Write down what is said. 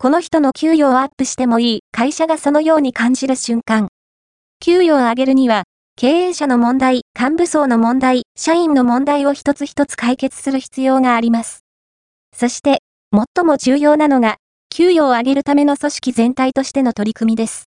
この人の給与をアップしてもいい会社がそのように感じる瞬間。給与を上げるには、経営者の問題、幹部層の問題、社員の問題を一つ一つ解決する必要があります。そして、最も重要なのが、給与を上げるための組織全体としての取り組みです。